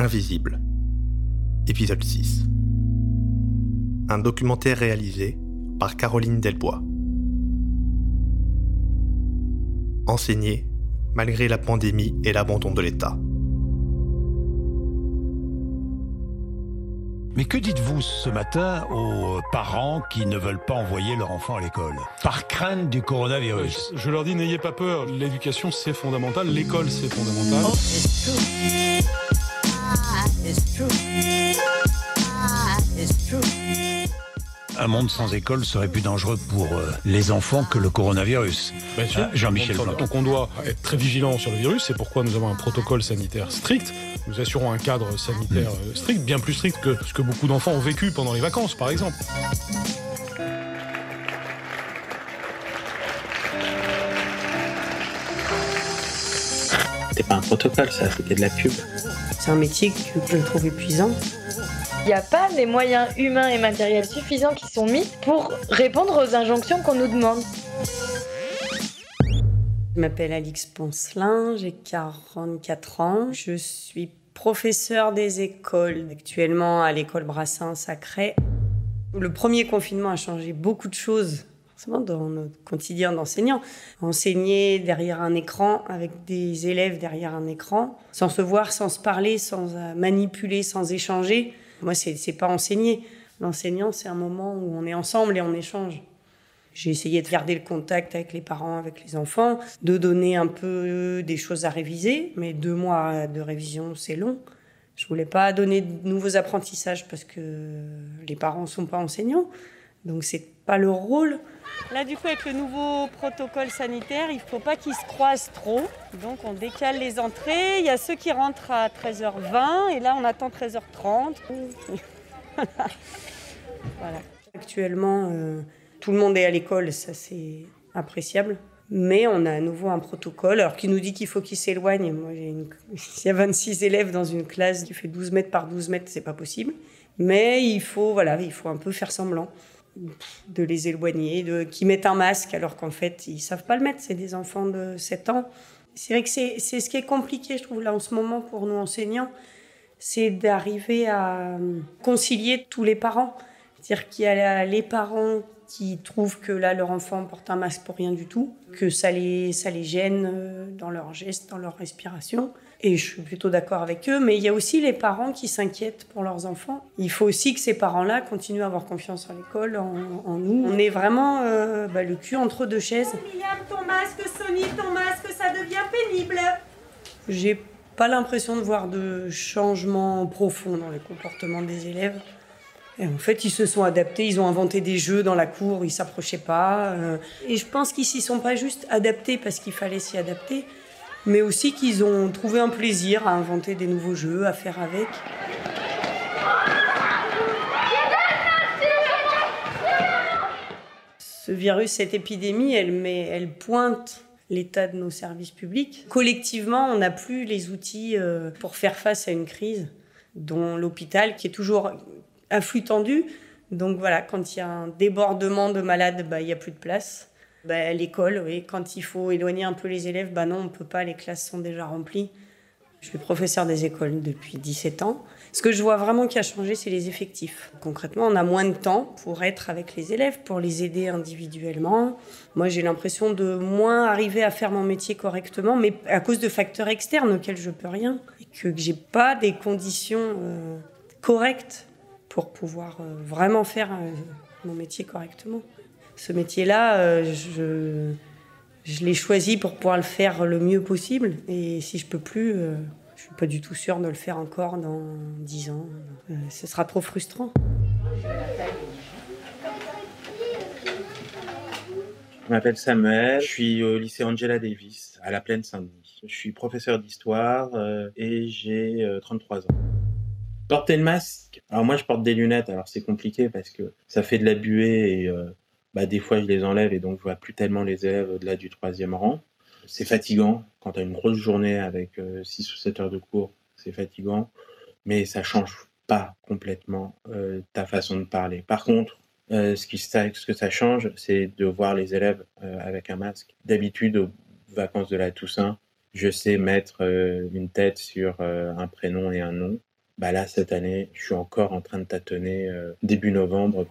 Invisible. Épisode 6. Un documentaire réalisé par Caroline Delbois. Enseigné malgré la pandémie et l'abandon de l'État. Mais que dites-vous ce matin aux parents qui ne veulent pas envoyer leur enfant à l'école? Par crainte du coronavirus Je leur dis n'ayez pas peur, l'éducation c'est fondamental, l'école c'est fondamental. Un monde sans école serait plus dangereux pour euh, les enfants que le coronavirus. Bien sûr. Euh, Jean-Michel donc, Blanc. donc on doit être très vigilant sur le virus, c'est pourquoi nous avons un protocole sanitaire strict. Nous assurons un cadre sanitaire euh, strict, bien plus strict que ce que beaucoup d'enfants ont vécu pendant les vacances, par exemple. C'était pas un protocole, ça, c'était de la pub. C'est un métier que je trouve épuisant. Il n'y a pas les moyens humains et matériels suffisants qui sont mis pour répondre aux injonctions qu'on nous demande. Je m'appelle Alix Poncelin, j'ai 44 ans. Je suis professeur des écoles, actuellement à l'école Brassin Sacré. Le premier confinement a changé beaucoup de choses dans notre quotidien d'enseignant. Enseigner derrière un écran, avec des élèves derrière un écran, sans se voir, sans se parler, sans euh, manipuler, sans échanger. Moi, c'est pas enseigner. L'enseignant, c'est un moment où on est ensemble et on échange. J'ai essayé de garder le contact avec les parents, avec les enfants, de donner un peu des choses à réviser, mais deux mois de révision, c'est long. Je voulais pas donner de nouveaux apprentissages parce que les parents sont pas enseignants, donc c'est pas leur rôle. Là, du coup, avec le nouveau protocole sanitaire, il faut pas qu'ils se croisent trop, donc on décale les entrées. Il y a ceux qui rentrent à 13h20 et là, on attend 13h30. voilà. Actuellement, euh, tout le monde est à l'école, ça c'est appréciable. Mais on a à nouveau un protocole, alors qui nous dit qu'il faut qu'ils s'éloignent. Moi, une... s'il y a 26 élèves dans une classe qui fait 12 mètres par 12 mètres, c'est pas possible. Mais il faut, voilà, il faut un peu faire semblant de les éloigner, de qui mettent un masque alors qu'en fait ils savent pas le mettre. C'est des enfants de 7 ans. C'est vrai que c'est ce qui est compliqué, je trouve là en ce moment pour nous enseignants, c'est d'arriver à concilier tous les parents. C'est-à-dire qu'il y a les parents qui trouvent que là leur enfant porte un masque pour rien du tout, que ça les, ça les gêne euh, dans leurs gestes, dans leur respiration. Et je suis plutôt d'accord avec eux, mais il y a aussi les parents qui s'inquiètent pour leurs enfants. Il faut aussi que ces parents-là continuent à avoir confiance en l'école, en, en nous. On est vraiment euh, bah, le cul entre deux chaises. William, ton masque, Sony, ton masque, ça devient pénible. J'ai pas l'impression de voir de changement profond dans les comportements des élèves. Et en fait, ils se sont adaptés, ils ont inventé des jeux dans la cour, ils s'approchaient pas. euh, Et je pense qu'ils s'y sont pas juste adaptés parce qu'il fallait s'y adapter, mais aussi qu'ils ont trouvé un plaisir à inventer des nouveaux jeux, à faire avec. Ce virus, cette épidémie, elle, met, elle pointe l'état de nos services publics. Collectivement, on n'a plus les outils euh, pour faire face à une crise, dont l'hôpital, qui est toujours à flux tendu. Donc voilà, quand il y a un débordement de malades, bah, il n'y a plus de place. Bah, L'école, oui, quand il faut éloigner un peu les élèves, bah non, on ne peut pas, les classes sont déjà remplies. Je suis professeur des écoles depuis 17 ans. Ce que je vois vraiment qui a changé, c'est les effectifs. Concrètement, on a moins de temps pour être avec les élèves, pour les aider individuellement. Moi, j'ai l'impression de moins arriver à faire mon métier correctement, mais à cause de facteurs externes auxquels je peux rien. Et que j'ai pas des conditions euh, correctes pour pouvoir euh, vraiment faire euh, mon métier correctement. Ce métier-là, euh, je, l'ai choisi pour pouvoir le faire le mieux possible. Et si je peux plus, euh, je suis pas du tout sûre de le faire encore dans 10 ans. Euh, ce sera trop frustrant. Je m'appelle Samuel, je suis au lycée Angela Davis à la Plaine Saint-Denis. Je suis professeur d'histoire et j'ai euh, 33 ans. Porter le masque. Alors moi je porte des lunettes, alors c'est compliqué parce que ça fait de la buée et bah, des fois je les enlève et donc je vois plus tellement les élèves au-delà du troisième rang. C'est fatigant quand tu as une grosse journée avec 6 ou 7 heures de cours, c'est fatigant, mais ça change pas complètement euh, ta façon de parler. Par contre, euh, ce, qui, ce que ça change, c'est de voir les élèves euh, avec un masque. D'habitude, aux vacances de la Toussaint, je sais mettre euh, une tête sur euh, un prénom et un nom. Bah là, cette année, je suis encore en train de tâtonner euh, début novembre.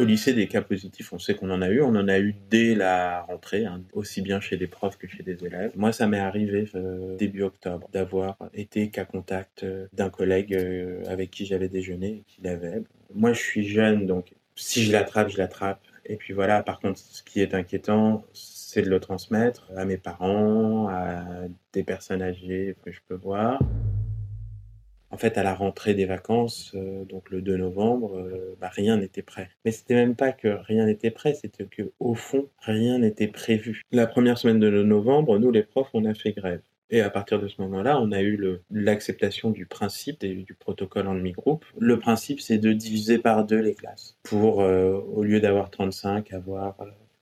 Au lycée, des cas positifs, on sait qu'on en a eu. On en a eu dès la rentrée, hein, aussi bien chez des profs que chez des élèves. Moi, ça m'est arrivé euh, début octobre d'avoir été cas contact euh, d'un collègue euh, avec qui j'avais déjeuné et qui l'avait. Moi, je suis jeune, donc si je l'attrape, je l'attrape. Et puis voilà, par contre, ce qui est inquiétant, c'est de le transmettre à mes parents, à des personnes âgées que je peux voir. En fait, à la rentrée des vacances, euh, donc le 2 novembre, euh, bah, rien n'était prêt. Mais c'était même pas que rien n'était prêt, c'était que au fond, rien n'était prévu. La première semaine de novembre, nous les profs, on a fait grève. Et à partir de ce moment-là, on a eu l'acceptation du principe du protocole en demi-groupe. Le principe, c'est de diviser par deux les classes pour, euh, au lieu d'avoir 35, avoir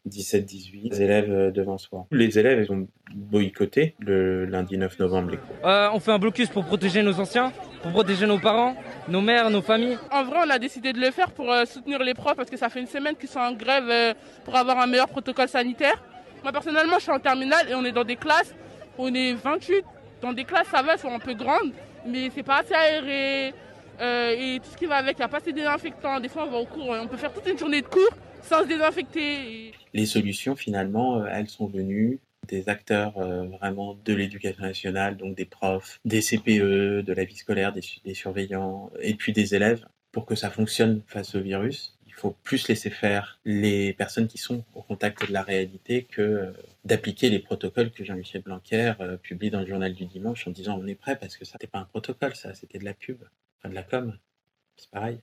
17-18 élèves devant soi. Les élèves, ils ont boycotté le lundi 9 novembre les cours. On fait un blocus pour protéger nos anciens, pour protéger nos parents, nos mères, nos familles. En vrai, on a décidé de le faire pour euh, soutenir les profs parce que ça fait une semaine qu'ils sont en grève pour avoir un meilleur protocole sanitaire. Moi, personnellement, je suis en terminale et on est dans des classes, on est 28. Dans des classes, ça va, elles sont un peu grandes, mais c'est pas assez aéré. et tout ce qui va avec, il n'y a pas assez désinfectants. Des fois, on va au cours, on peut faire toute une journée de cours sans se désinfecter. Les solutions, finalement, euh, elles sont venues des acteurs euh, vraiment de l'éducation nationale, donc des profs, des CPE, de la vie scolaire, des, surveillants, et puis des élèves, pour que ça fonctionne face au virus. Il faut plus laisser faire les personnes qui sont au contact de la réalité que euh, d'appliquer les protocoles que Jean-Michel Blanquer publie dans le journal du dimanche en disant on est prêt parce que ça n'était pas un protocole, ça, c'était de la pub, enfin de la com. C'est pareil.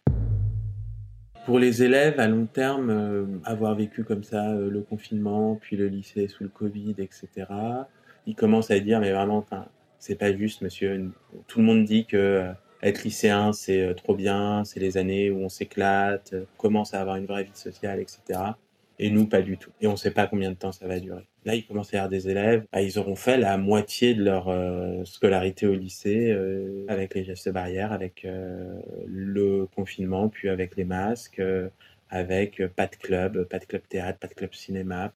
Pour les élèves, à long terme, euh, avoir vécu comme ça euh, le confinement, puis le lycée sous le Covid, etc., ils commencent à dire, mais vraiment, c'est pas juste, monsieur. Tout le monde dit que euh, être lycéen, c'est trop bien, c'est les années où on s'éclate, commence à avoir une vraie vie sociale, etc. Et nous, pas du tout. Et on ne sait pas combien de temps ça va durer. Là, ils commencent à avoir des élèves, bah, ils auront fait la moitié de leur euh, scolarité au lycée euh, avec les gestes barrières, avec euh, le confinement, puis avec les masques, avec pas de club, pas de club théâtre, pas de club cinéma.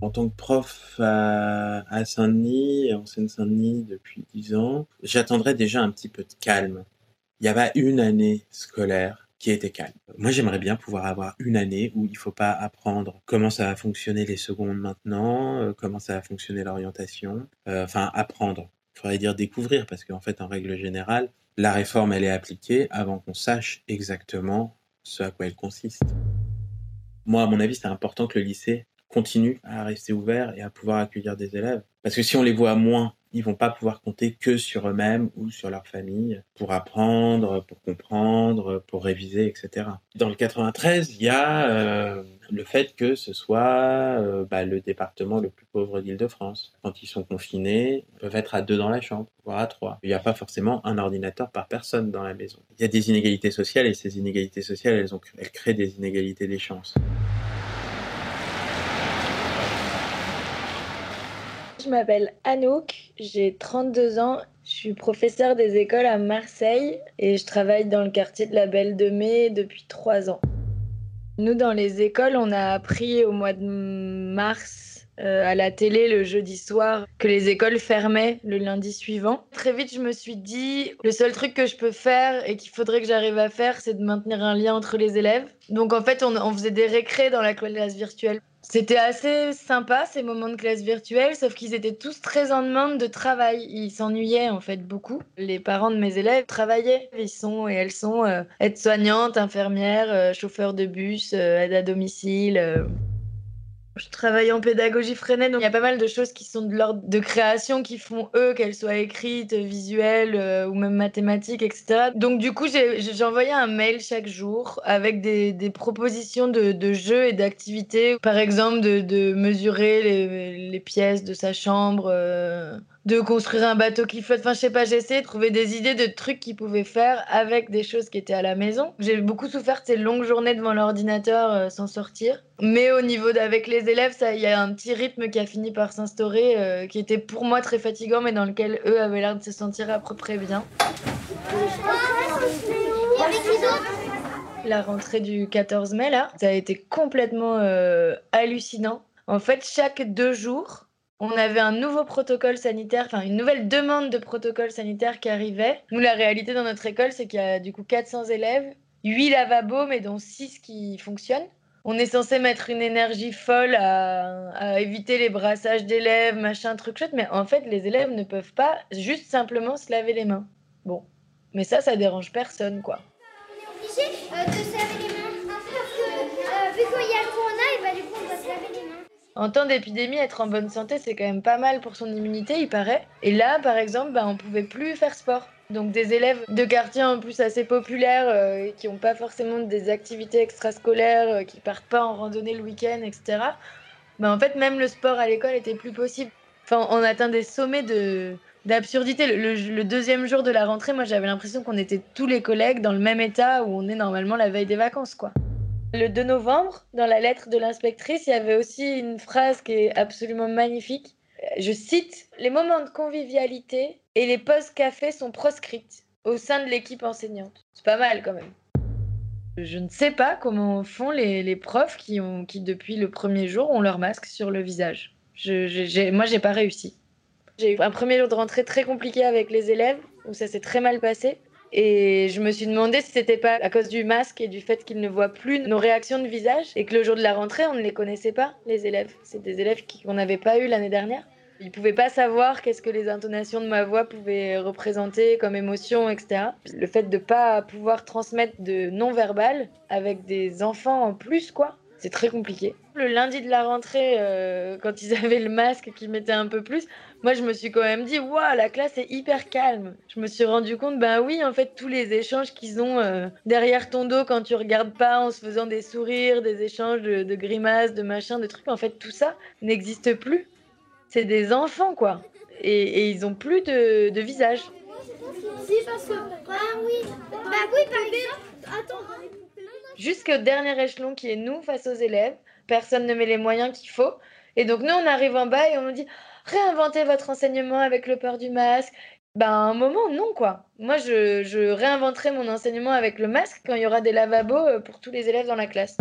En tant que prof à, Saint-Denis, en Seine-Saint-Denis depuis 10 ans, j'attendrais déjà un petit peu de calme. Il y avait une année scolaire qui était calme. Moi, j'aimerais bien pouvoir avoir une année où il faut pas apprendre comment ça va fonctionner les secondes maintenant, euh, comment ça va fonctionner l'orientation, euh, enfin apprendre. Il faudrait dire découvrir parce qu'en fait, en règle générale, la réforme, elle est appliquée avant qu'on sache exactement ce à quoi elle consiste. Moi, à mon avis, c'est important que le lycée continue à rester ouvert et à pouvoir accueillir des élèves. Parce que si on les voit moins ils vont pas pouvoir compter que sur eux-mêmes ou sur leur famille pour apprendre, pour comprendre, pour réviser, etc. Dans le 93, il y a euh, le fait que ce soit euh, bah, le département le plus pauvre d'Île-de-France. Quand ils sont confinés, ils peuvent être à deux dans la chambre, voire à trois. Il n'y a pas forcément un ordinateur par personne dans la maison. Il y a des inégalités sociales et ces inégalités sociales, elles, ont, elles créent des inégalités des chances. Je m'appelle Anouk, j'ai 32 ans, je suis professeure des écoles à Marseille et je travaille dans le quartier de la Belle de Mai depuis 3 ans. Nous, dans les écoles, on a appris au mois de mars euh, à la télé le jeudi soir que les écoles fermaient le lundi suivant. Très vite, je me suis dit, le seul truc que je peux faire et qu'il faudrait que j'arrive à faire, c'est de maintenir un lien entre les élèves. Donc en fait, on, on faisait des récrés dans la classe virtuelle. C'était assez sympa ces moments de classe virtuelle, sauf qu'ils étaient tous très en demande de travail. Ils s'ennuyaient en fait beaucoup. Les parents de mes élèves travaillaient. Ils sont et elles sont euh, aides-soignantes, infirmières, euh, chauffeurs de bus, euh, aides à domicile. Je travaille en pédagogie freinée, donc il y a pas mal de choses qui sont de l'ordre de création qui font eux, qu'elles soient écrites, visuelles euh, ou même mathématiques, etc. Donc du coup, envoyé un mail chaque jour avec des, propositions de, de, jeux et d'activités. Par exemple, de, mesurer les, les, pièces de sa chambre. Euh, de construire un bateau qui flotte. Enfin, je sais pas, j'ai essayé de trouver des idées de trucs qu'ils pouvaient faire avec des choses qui étaient à la maison. J'ai beaucoup souffert de ces longues journées devant l'ordinateur euh, sans sortir. Mais au niveau d'avec les élèves, ça, il y a un petit rythme qui a fini par s'instaurer, euh, qui était pour moi très fatigant, mais dans lequel eux avaient l'air de se sentir à peu près bien. La rentrée du 14 mai, là, ça a été complètement euh, hallucinant. En fait, chaque deux jours, on avait un nouveau protocole sanitaire, enfin une nouvelle demande de protocole sanitaire qui arrivait. Nous, la réalité dans notre école, c'est qu'il y a du coup 400 élèves, 8 lavabos, mais dont 6 qui fonctionnent. On est censé mettre une énergie folle à, éviter les brassages d'élèves, machin, truc chouette, mais en fait, les élèves ne peuvent pas juste simplement se laver les mains. Bon, mais ça, ça dérange personne, quoi. On est obligé euh, de laver les mains parce que euh, vu qu'il y a le corona, et bah, du coup, on doit se laver les mains. En temps d'épidémie, être en bonne santé, c'est quand même pas mal pour son immunité, il paraît. Et là, par exemple, bah, on pouvait plus faire sport. Donc des élèves de quartiers en plus assez populaires, euh, qui n'ont pas forcément des activités extrascolaires, euh, qui partent pas en randonnée le week-end, etc. Bah, en fait, même le sport à l'école était plus possible. Enfin, on atteint des sommets de d'absurdité. Le, le, deuxième jour de la rentrée, moi j'avais l'impression qu'on était tous les collègues dans le même état où on est normalement la veille des vacances, quoi. Le 2 novembre, dans la lettre de l'inspectrice, il y avait aussi une phrase qui est absolument magnifique. Je cite Les moments de convivialité et les pauses café sont proscrites au sein de l'équipe enseignante. C'est pas mal quand même. Je ne sais pas comment font les, profs qui, ont, depuis le premier jour, ont leur masque sur le visage. Je, je, moi, j'ai pas réussi. J'ai eu un premier jour de rentrée très compliqué avec les élèves, où ça s'est très mal passé. Et je me suis demandé si c'était pas à cause du masque et du fait qu'ils ne voient plus nos réactions de visage et que le jour de la rentrée, on ne les connaissait pas, les élèves. C'est des élèves qu'on n'avait pas eu l'année dernière. Ils pouvaient pas savoir qu'est-ce que les intonations de ma voix pouvaient représenter comme émotion, etc. Le fait de pas pouvoir transmettre de non-verbal avec des enfants en plus, quoi, c'est très compliqué. Le lundi de la rentrée, euh, quand ils avaient le masque qui mettait un peu plus, moi je me suis quand même dit, waouh, la classe est hyper calme. Je me suis rendu compte, ben oui, en fait, tous les échanges qu'ils ont euh, derrière ton dos quand tu regardes pas en se faisant des sourires, des échanges de, de grimaces, de machins, de trucs, en fait, tout ça n'existe plus. C'est des enfants, quoi. Et, et ils ont plus de, de visage. Si, parce que. Ah oui, bah oui, par exemple. Attends. Jusqu'au dernier échelon qui est nous face aux élèves. Personne ne met les moyens qu'il faut. Et donc, nous, on arrive en bas et on nous dit réinventez votre enseignement avec le port du masque. Ben, à un moment, non, quoi. Moi, je, je réinventerai mon enseignement avec le masque quand il y aura des lavabos pour tous les élèves dans la classe.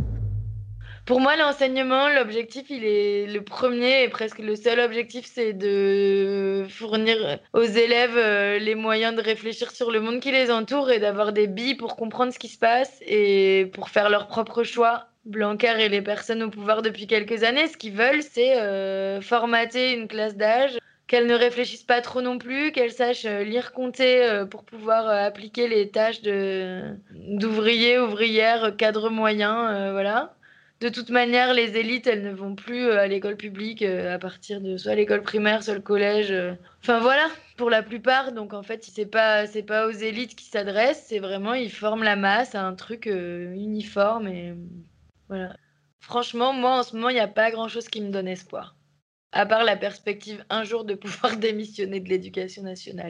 Pour moi, l'enseignement, l'objectif, il est le premier et presque le seul objectif, c'est de fournir aux élèves euh, les moyens de réfléchir sur le monde qui les entoure et d'avoir des billes pour comprendre ce qui se passe et pour faire leurs propres choix. Blanquer et les personnes au pouvoir depuis quelques années, ce qu'ils veulent, c'est euh, formater une classe d'âge qu'elles ne réfléchissent pas trop non plus, qu'elles sachent euh, lire, compter pour pouvoir appliquer les tâches de d'ouvriers, ouvrières, cadres moyens, voilà de toute manière, les élites, elles ne vont plus à l'école publique à partir de soit l'école primaire, soit le collège. Enfin voilà, pour la plupart. Donc en fait, c'est pas c'est pas aux élites qui s'adressent, c'est vraiment ils forment la masse à un truc uniforme et voilà. Franchement, moi en ce moment, il n'y a pas grand chose qui me donne espoir, à part la perspective un jour de pouvoir démissionner de l'éducation nationale.